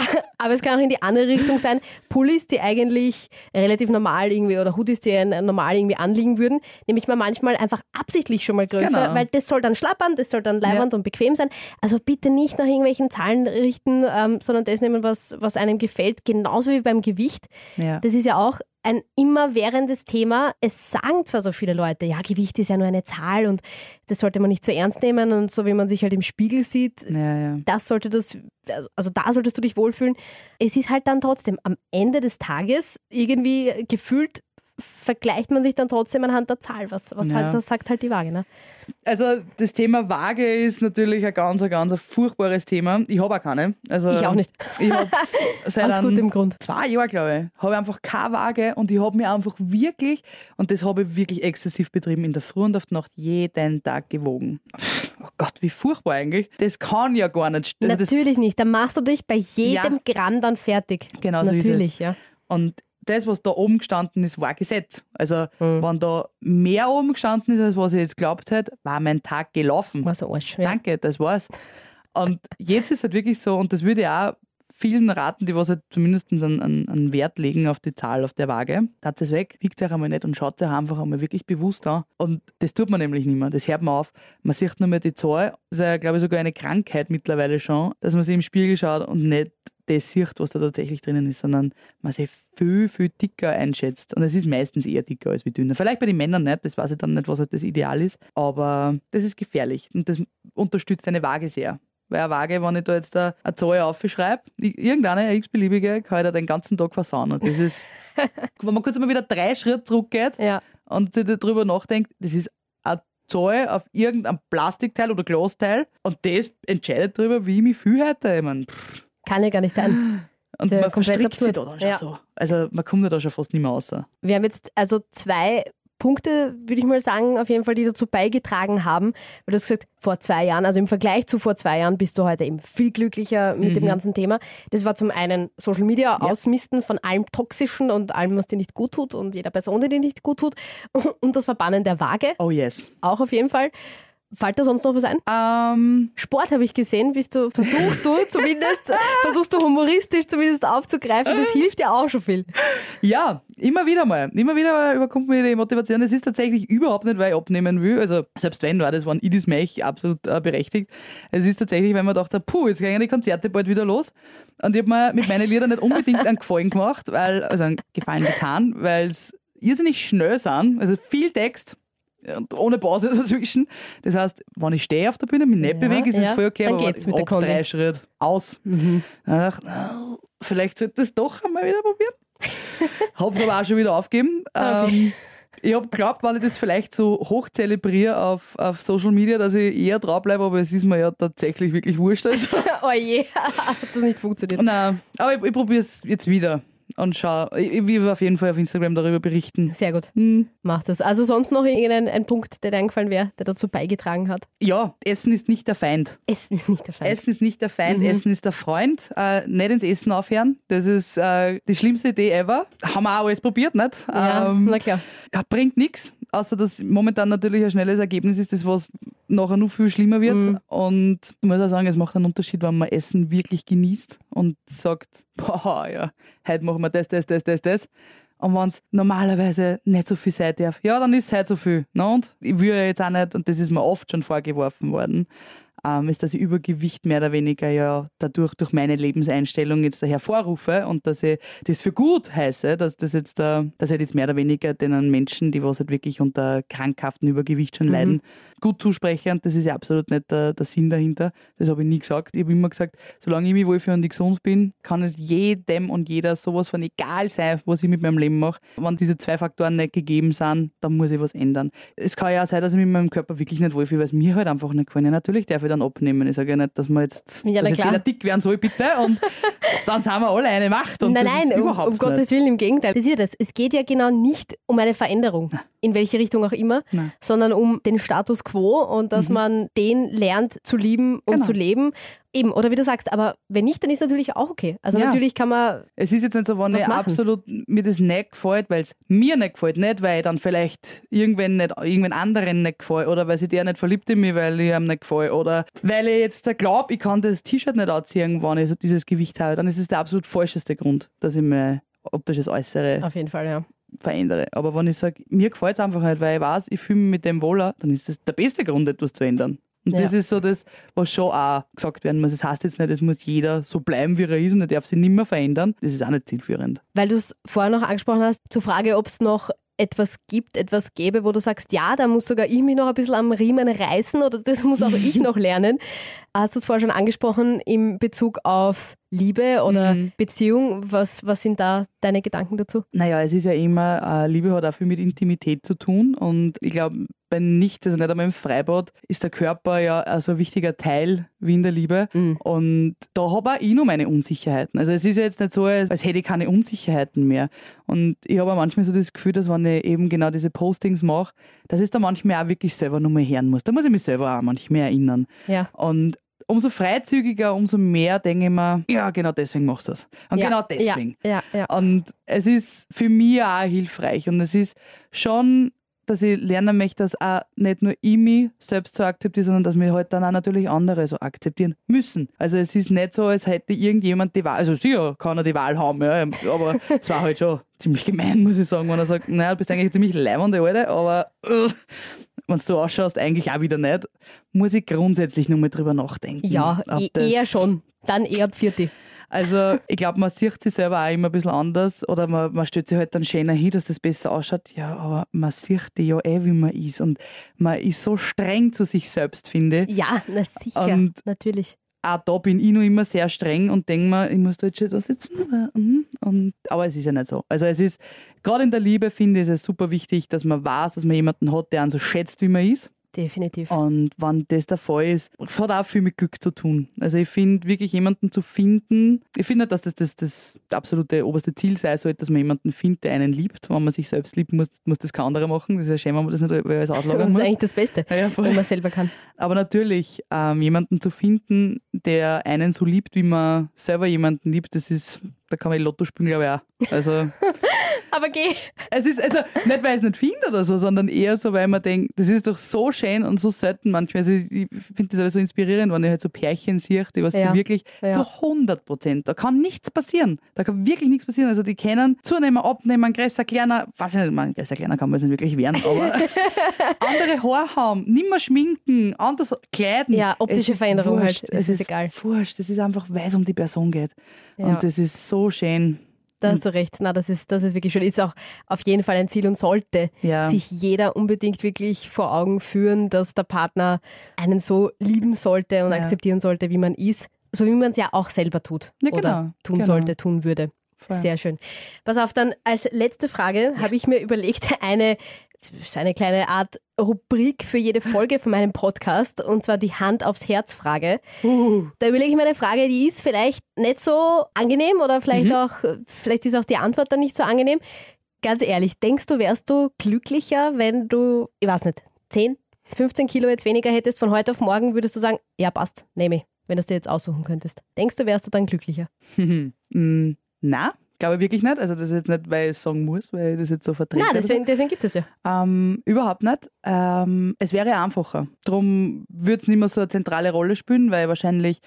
aber es kann auch in die andere Richtung sein. Pullis, die eigentlich relativ normal irgendwie oder Hoodies, die normal irgendwie anliegen würden, nehme ich mir manchmal einfach absichtlich schon mal größer, Genau. weil das soll dann schlappern, das soll dann leibernd und bequem sein. Also bitte nicht nach irgendwelchen Zahlen richten, ähm, sondern das nehmen, was, was einem gefällt, genauso wie beim Gewicht. Ja. Das ist ja auch ein immerwährendes Thema. Es sagen zwar so viele Leute, ja, Gewicht ist ja nur eine Zahl und das sollte man nicht so ernst nehmen und so wie man sich halt im Spiegel sieht, Ja, ja. das sollte das, also da solltest du dich wohlfühlen. Es ist halt dann trotzdem am Ende des Tages irgendwie gefühlt vergleicht man sich dann trotzdem anhand der Zahl. Was, was Ja. halt, das sagt halt die Waage. Ne? Also das Thema Waage ist natürlich ein ganz, ein ganz furchtbares Thema. Ich habe auch keine. Also, Ich auch nicht. Ich habe [LAUGHS] seit Aus gutem Grund. zwei Jahren, glaube ich, habe ich einfach keine Waage und ich habe mir einfach wirklich, und das habe ich wirklich exzessiv betrieben, in der Früh und auf die Nacht jeden Tag gewogen. Oh Gott, wie furchtbar eigentlich. Das kann ja gar nicht. Also Natürlich nicht. Dann machst du dich bei jedem Ja. Gramm dann fertig. Genau so ist Natürlich, es. ja. und das, was da oben gestanden ist, war Gesetz. Also, Mhm. wenn da mehr oben gestanden ist, als was ich jetzt glaubt hätte, war mein Tag gelaufen. War so Arsch. Ja. Danke, das war's. Und jetzt ist halt wirklich so, und das würde ich auch vielen raten, die was halt zumindest einen, einen, Wert legen auf die Zahl auf der Waage. Tat es weg, wiegt euch einmal nicht und schaut euch einfach einmal wirklich bewusst an. Und das tut man nämlich nicht mehr. Das hört man auf. Man sieht nur mehr die Zahl. Das ist ja, glaube ich, sogar eine Krankheit mittlerweile schon, dass man sich im Spiegel schaut und nicht das sieht, was da tatsächlich drinnen ist, sondern man sich viel, viel dicker einschätzt. Und es ist meistens eher dicker als wie dünner. Vielleicht bei den Männern nicht, das weiß ich dann nicht, was halt das Ideal ist. Aber das ist gefährlich und das unterstützt eine Waage sehr. Weil eine Waage, wenn ich da jetzt eine Zahl aufschreibe, irgendeine, eine x-beliebige, kann ich da den ganzen Tag versauen. Und das ist, [LAUGHS] wenn man kurz mal wieder drei Schritte zurückgeht Ja. und sich darüber nachdenkt, das ist eine Zahl auf irgendein Plastikteil oder Glasteil und das entscheidet darüber, wie ich mich fühle heute. Ich mein, pff. Kann ja gar nicht sein. und ja man verstrickt sich da dann schon Ja. so. Also man kommt da schon fast nicht mehr raus. Wir haben jetzt also zwei Punkte, würde ich mal sagen, auf jeden Fall, die dazu beigetragen haben. Weil du hast gesagt, vor zwei Jahren, also im Vergleich zu vor zwei Jahren, bist du heute eben viel glücklicher mit dem ganzen Thema. Das war zum einen Social Media ausmisten von allem Toxischen und allem, was dir nicht gut tut und jeder Person, die dir nicht gut tut. [LAUGHS] Und das Verbannen der Waage, Oh yes. auch auf jeden Fall. Fällt da sonst noch was ein? Ähm, Sport habe ich gesehen, bist du, versuchst du [LAUGHS] zumindest, versuchst du humoristisch zumindest aufzugreifen. Das hilft ja auch schon viel. Ja, immer wieder mal. Immer wieder überkommt mir die Motivation. Es ist tatsächlich überhaupt nicht, weil ich abnehmen will. Also selbst wenn war das war ein Idis Mech absolut äh, berechtigt. Es ist tatsächlich, wenn man dachte, puh, jetzt gehen die Konzerte bald wieder los. Und ich habe mir mit meinen Liedern nicht unbedingt einen Gefallen gemacht, weil, also einen Gefallen getan, weil es irrsinnig schnell sind. Also viel Text. Und ohne Pause [LAUGHS] dazwischen. Das heißt, wenn ich stehe auf der Bühne, mich nicht Ja, bewege, ist es ja, voll okay, aber geht's mit der ab Kondi. drei Schritt aus. Dann dachte ich, na, vielleicht sollte ich das doch einmal wieder probieren. [LAUGHS] Hab's aber auch schon wieder aufgegeben. Okay. Ähm, ich hab geglaubt, wenn ich das vielleicht so hoch zelebriere auf, auf Social Media, dass ich eher draufbleibe, aber es ist mir ja tatsächlich wirklich wurscht. Also. [LAUGHS] Oh je, hat das nicht funktioniert. Nein, aber ich, ich probiere es jetzt wieder und schau. Ich, ich will auf jeden Fall auf Instagram darüber berichten. Sehr gut, Hm. mach das. Also sonst noch irgendein ein Punkt, der dir eingefallen wäre, der dazu beigetragen hat? Ja, Essen ist nicht der Feind. Essen ist nicht der Feind. Essen ist nicht der Feind, Essen ist der Freund. Äh, nicht ins Essen aufhören. Das ist äh, die schlimmste Idee ever. Haben wir auch alles probiert, nicht? ja, Ähm, na klar. ja, bringt nichts, außer dass momentan natürlich ein schnelles Ergebnis ist, das was nachher noch viel schlimmer wird. Mhm. Und ich muss auch sagen, es macht einen Unterschied, wenn man Essen wirklich genießt und sagt, boah, ja, heute machen wir das, das, das, das, das. Und wenn es normalerweise nicht so viel sein darf, ja, dann ist es halt so viel. Ne? Und ich will ja jetzt auch nicht, und das ist mir oft schon vorgeworfen worden, ähm, ist, dass ich Übergewicht mehr oder weniger ja dadurch durch meine Lebenseinstellung jetzt da hervorrufe und dass ich das für gut heiße, dass das jetzt da, dass ich jetzt mehr oder weniger den Menschen, die was halt wirklich unter krankhaften Übergewicht schon leiden, gut zuspreche und das ist ja absolut nicht der, der Sinn dahinter. Das habe ich nie gesagt. Ich habe immer gesagt, solange ich mich wohlfühle und ich gesund bin, kann es jedem und jeder sowas von egal sein, was ich mit meinem Leben mache. Wenn diese zwei Faktoren nicht gegeben sind, dann muss ich was ändern. Es kann ja auch sein, dass ich mit meinem Körper wirklich nicht wohlfühle, weil es mir halt einfach nicht gefällt. Ja, natürlich darf ich dann abnehmen. Ich sage ja nicht, dass man jetzt, Ja, dass jetzt jeder dick werden soll, bitte. Und [LAUGHS] dann sind wir alle eine Macht. Und nein, nein, um, um Gottes nicht. Willen, im Gegenteil. Das ist ja das. Es geht ja genau nicht um eine Veränderung, in welche Richtung auch immer, Nein. sondern um den Status quo und dass man den lernt zu lieben und Genau. zu leben. Eben, oder wie du sagst, aber wenn nicht, dann ist natürlich auch okay. Also Ja. natürlich kann man, Es ist jetzt nicht so, wenn ich machen? absolut mir das nicht gefällt, weil es mir nicht gefällt, nicht weil ich dann vielleicht irgendwen nicht, irgendwen anderen nicht gefällt oder weil sich der nicht verliebt in mich, weil ich ihm nicht gefällt oder weil ich jetzt glaube, ich kann das T-Shirt nicht anziehen, wenn ich dieses Gewicht habe, dann ist es der absolut falscheste Grund, dass ich mein optisches Äußere auf jeden Fall, ja. Verändere. Aber wenn ich sage, mir gefällt es einfach nicht, weil ich weiß, ich fühle mich mit dem wohler, dann ist das der beste Grund, etwas zu ändern. Und Ja. das ist so das, was schon auch gesagt werden muss. Das heißt jetzt nicht, es muss jeder so bleiben, wie er ist und er darf sich nicht mehr verändern. Das ist auch nicht zielführend. Weil du es vorher noch angesprochen hast, zur Frage, ob es noch etwas gibt, etwas gäbe, wo du sagst, ja, da muss sogar ich mich noch ein bisschen am Riemen reißen oder das muss auch ich [LAUGHS] noch lernen. Hast du es vorher schon angesprochen im Bezug auf Liebe oder Mhm. Beziehung? Was, was sind da deine Gedanken dazu? Naja, es ist ja immer, äh, Liebe hat auch viel mit Intimität zu tun und ich glaube, bei nichts, also nicht einmal im Freibad, ist der Körper ja ein so wichtiger Teil wie in der Liebe. Mhm. Und da habe auch ich noch meine Unsicherheiten. Also es ist ja jetzt nicht so, als, als hätte ich keine Unsicherheiten mehr. Und ich habe auch manchmal so das Gefühl, dass wenn ich eben genau diese Postings mache, dass ich da manchmal auch wirklich selber nochmal hören muss. Da muss ich mich selber auch manchmal erinnern. Ja. Und umso freizügiger, umso mehr denke ich mir, ja, genau deswegen machst du das. Und ja. genau deswegen. Ja, ja. Und es ist für mich auch hilfreich. Und es ist schon, dass ich lernen möchte, dass auch nicht nur ich mich selbst so akzeptiere, sondern dass wir halt dann auch natürlich andere so akzeptieren müssen. Also es ist nicht so, als hätte irgendjemand die Wahl, also sicher kann er die Wahl haben, ja, aber [LAUGHS] es war halt schon ziemlich gemein, muss ich sagen, wenn er sagt, naja, du bist eigentlich ziemlich leibende Alte, aber äh, wenn du so ausschaust, eigentlich auch wieder nicht, muss ich grundsätzlich nochmal drüber nachdenken. ja e eher schon. Dann eher 40. also ich glaube, man sieht sich selber auch immer ein bisschen anders oder man, man stellt sich halt dann schöner hin, dass das besser ausschaut. Ja, aber man sieht die ja eh, wie man ist und man ist so streng zu sich selbst, finde ich. Ja, na sicher, Und- natürlich. auch da bin ich noch immer sehr streng und denke mir, ich muss da jetzt schon da sitzen. Mhm. Und, aber es ist ja nicht so. Also es ist, gerade in der Liebe finde ich es super wichtig, dass man weiß, dass man jemanden hat, der einen so schätzt, wie man ist. Definitiv. Und wenn das der Fall ist, hat auch viel mit Glück zu tun. Also ich finde, wirklich jemanden zu finden, ich finde nicht, dass das, das das absolute oberste Ziel sein sollte, dass man jemanden findet, der einen liebt. Wenn man sich selbst liebt, muss, muss das kein anderer machen. Das ist ja schön, wenn man das nicht alles [LAUGHS] auslagern Das ist muss. eigentlich das Beste, Ja, ja, wenn man selber kann. Aber natürlich, ähm, jemanden zu finden, der einen so liebt, wie man selber jemanden liebt, das ist, da kann man Lotto spielen, glaube ich auch. Also [LAUGHS] Aber geh. es ist also nicht, weil ich es nicht finde oder so, sondern eher so, weil man denkt, das ist doch so schön und so selten manchmal. Also ich finde das aber so inspirierend, wenn ich halt so Pärchen sehe, die was Ja. wirklich Ja. zu 100 Prozent, da kann nichts passieren. Da kann wirklich nichts passieren. Also die können zunehmen, abnehmen, größer, kleiner, weiß ich nicht, man, größer, kleiner kann man es nicht wirklich werden, aber [LAUGHS] andere Haare haben, nimmer schminken, anders kleiden. Ja, optische Veränderung wurscht. halt. Es Es ist egal. Wurscht. Das ist einfach, weil es um die Person geht. Ja. Und das ist so schön. Da hast du recht. Na, das ist, das ist wirklich schön. Ist auch auf jeden Fall ein Ziel und sollte Ja. sich jeder unbedingt wirklich vor Augen führen, dass der Partner einen so lieben sollte und Ja. akzeptieren sollte, wie man ist. So wie man es ja auch selber tut. Ja, Oder genau, tun genau. sollte, tun würde. Voll. Sehr schön. Pass auf, dann als letzte Frage habe ich mir überlegt, [LAUGHS] eine, eine kleine Art Rubrik für jede Folge von meinem Podcast und zwar die Hand aufs Herz Frage. Da überlege ich mir eine Frage, die ist vielleicht nicht so angenehm oder vielleicht auch, vielleicht ist auch die Antwort dann nicht so angenehm. Ganz ehrlich, denkst du, wärst du glücklicher, wenn du, ich weiß nicht, 10, 15 Kilo jetzt weniger hättest von heute auf morgen, würdest du sagen, ja passt, nehme ich, wenn du es dir jetzt aussuchen könntest. Denkst du, wärst du dann glücklicher? [LAUGHS] Mm, Na, glaube ich wirklich nicht. Also das ist jetzt nicht, weil ich es sagen muss, weil ich das jetzt so vertrete. Nein, deswegen, deswegen gibt es ja. Ähm, überhaupt nicht. Ähm, es wäre einfacher. Darum würde es nicht mehr so eine zentrale Rolle spielen, weil ich wahrscheinlich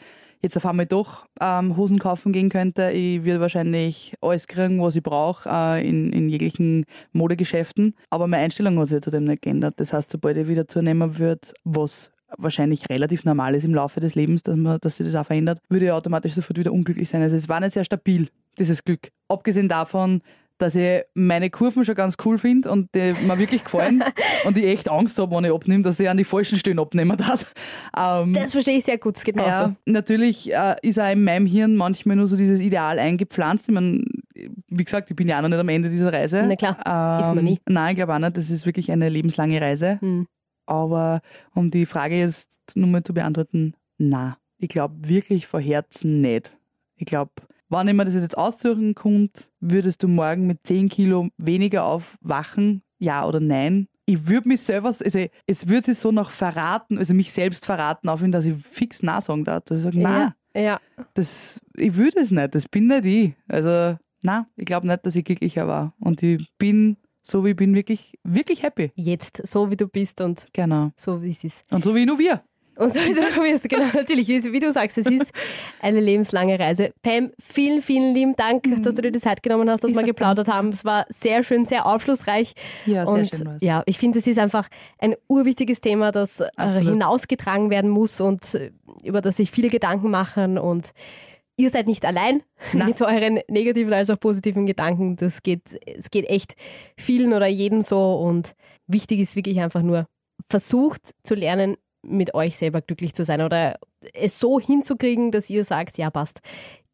jetzt auf einmal doch ähm, Hosen kaufen gehen könnte. Ich würde wahrscheinlich alles kriegen, was ich brauche äh, in, in jeglichen Modegeschäften. Aber meine Einstellung hat sich zudem nicht geändert. Das heißt, sobald ich wieder zunehmen würde, was wahrscheinlich relativ normal ist im Laufe des Lebens, dass, man, dass sich das auch verändert, würde ich automatisch sofort wieder unglücklich sein. Also es war nicht sehr stabil, dieses Glück. Abgesehen davon, dass ich meine Kurven schon ganz cool finde und die mir wirklich gefallen [LAUGHS] und ich echt Angst habe, wenn ich abnehme, dass ich an die falschen Stellen abnehmen darf. Ähm, Das verstehe ich sehr gut, es geht mir ja, natürlich äh, ist auch in meinem Hirn manchmal nur so dieses Ideal eingepflanzt. Ich mein, wie gesagt, ich bin ja auch noch nicht am Ende dieser Reise. Na klar, ist man nie. Nein, ich glaube auch nicht. Das ist wirklich eine lebenslange Reise. Hm. Aber um die Frage jetzt nochmal zu beantworten, na, ich glaube wirklich von Herzen nicht. Ich glaube, wenn ich mir das jetzt aussuchen könnte, würdest du morgen mit 10 Kilo weniger aufwachen? Ja oder nein? Ich würde mich selber, also es würde sich so noch verraten, also mich selbst verraten, auf ihn, dass ich fix Nein sagen darf. Dass ich sage, nein, Ja, ja. das, ich will das nicht, das bin nicht ich. Also, nein, ich glaube nicht, dass ich glücklicher war. Und ich bin, so wie ich bin, wirklich, wirklich happy. Jetzt, so wie du bist und Genau. so wie es ist. Und so wie nur wir. Und so wie du genau, [LAUGHS] natürlich, wie, wie du sagst, es ist eine lebenslange Reise. Pam, vielen, vielen lieben Dank, dass du dir die Zeit genommen hast, dass Ich wir geplaudert haben. Es war sehr schön, sehr aufschlussreich. Ja, sehr und schön war's. ja, ich finde, es ist einfach ein urwichtiges Thema, das Absolut. hinausgetragen werden muss und äh, über das sich viele Gedanken machen und Ihr seid nicht allein Na. [LAUGHS] mit euren negativen als auch positiven Gedanken. Das geht, es geht echt vielen oder jeden so und wichtig ist wirklich einfach nur, versucht zu lernen, mit euch selber glücklich zu sein oder es so hinzukriegen, dass ihr sagt, ja passt,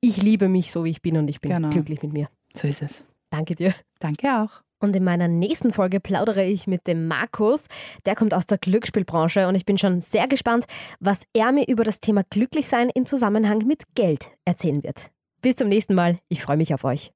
ich liebe mich so, wie ich bin und ich bin Genau. glücklich mit mir. So ist es. Danke dir. Danke auch. Und in meiner nächsten Folge plaudere ich mit dem Markus. Der kommt aus der Glücksspielbranche und ich bin schon sehr gespannt, was er mir über das Thema Glücklichsein in Zusammenhang mit Geld erzählen wird. Bis zum nächsten Mal. Ich freue mich auf euch.